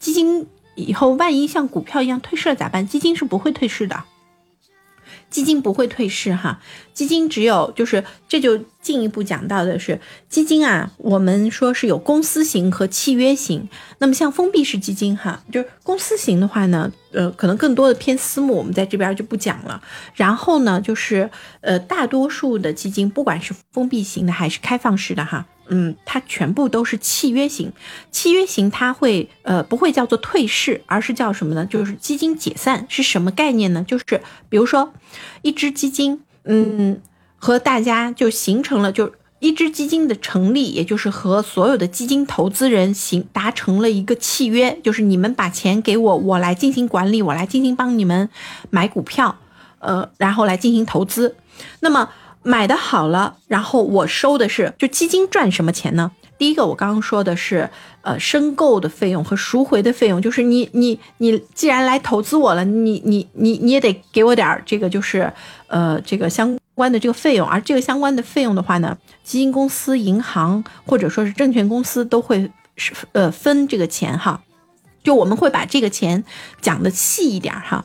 基金以后万一像股票一样退市了咋办？基金是不会退市的。基金不会退市哈，基金只有就是这就进一步讲到的是基金啊，我们说是有公司型和契约型。那么像封闭式基金哈，就是公司型的话呢，呃，可能更多的偏私募，我们在这边就不讲了。然后呢，就是呃，大多数的基金，不管是封闭型的还是开放式的哈。嗯，它全部都是契约型，契约型它会呃不会叫做退市，而是叫什么呢？就是基金解散是什么概念呢？就是比如说一只基金，嗯，和大家就形成了，就一只基金的成立，也就是和所有的基金投资人行达成了一个契约，就是你们把钱给我，我来进行管理，我来进行帮你们买股票，呃，然后来进行投资，那么。买的好了，然后我收的是，就基金赚什么钱呢？第一个我刚刚说的是，呃，申购的费用和赎回的费用，就是你你你既然来投资我了，你你你你也得给我点儿这个，就是呃这个相关的这个费用，而这个相关的费用的话呢，基金公司、银行或者说是证券公司都会是呃分这个钱哈，就我们会把这个钱讲的细一点哈。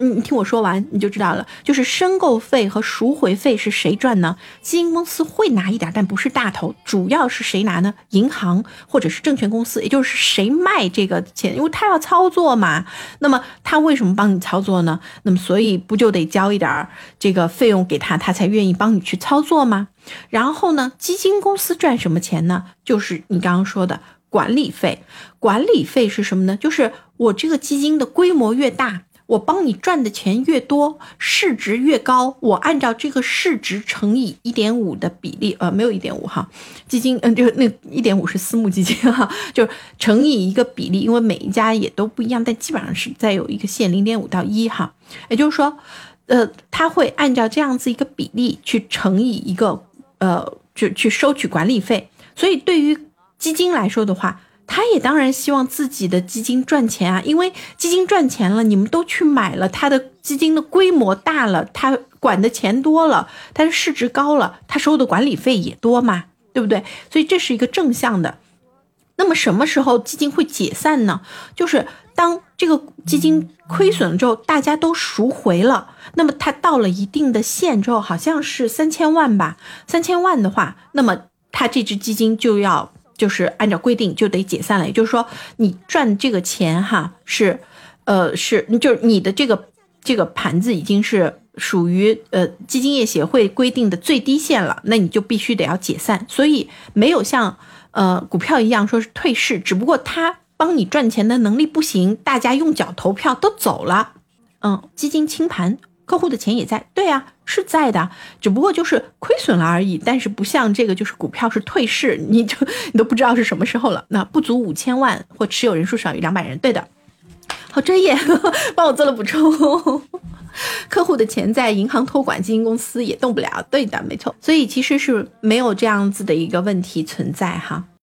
你你听我说完你就知道了，就是申购费和赎回费是谁赚呢？基金公司会拿一点，但不是大头，主要是谁拿呢？银行或者是证券公司，也就是谁卖这个钱，因为他要操作嘛。那么他为什么帮你操作呢？那么所以不就得交一点这个费用给他，他才愿意帮你去操作吗？然后呢，基金公司赚什么钱呢？就是你刚刚说的管理费。管理费是什么呢？就是我这个基金的规模越大。我帮你赚的钱越多，市值越高，我按照这个市值乘以一点五的比例，呃，没有一点五哈，基金，嗯，就那一点五是私募基金哈，就乘以一个比例，因为每一家也都不一样，但基本上是在有一个线零点五到一哈，也就是说，呃，他会按照这样子一个比例去乘以一个，呃，就去收取管理费，所以对于基金来说的话。他也当然希望自己的基金赚钱啊，因为基金赚钱了，你们都去买了，他的基金的规模大了，他管的钱多了，他的市值高了，他收的管理费也多嘛，对不对？所以这是一个正向的。那么什么时候基金会解散呢？就是当这个基金亏损之后，大家都赎回了，那么它到了一定的线之后，好像是三千万吧，三千万的话，那么它这支基金就要。就是按照规定就得解散了，也就是说，你赚这个钱哈是，呃是，就是你的这个这个盘子已经是属于呃基金业协会规定的最低线了，那你就必须得要解散。所以没有像呃股票一样说是退市，只不过他帮你赚钱的能力不行，大家用脚投票都走了，嗯，基金清盘。客户的钱也在，对啊，是在的，只不过就是亏损了而已。但是不像这个，就是股票是退市，你就你都不知道是什么时候了。那不足五千万或持有人数少于两百人，对的。好专业，帮我做了补充。客户的钱在银行托管，基金公司也动不了，对的，没错。所以其实是没有这样子的一个问题存在哈。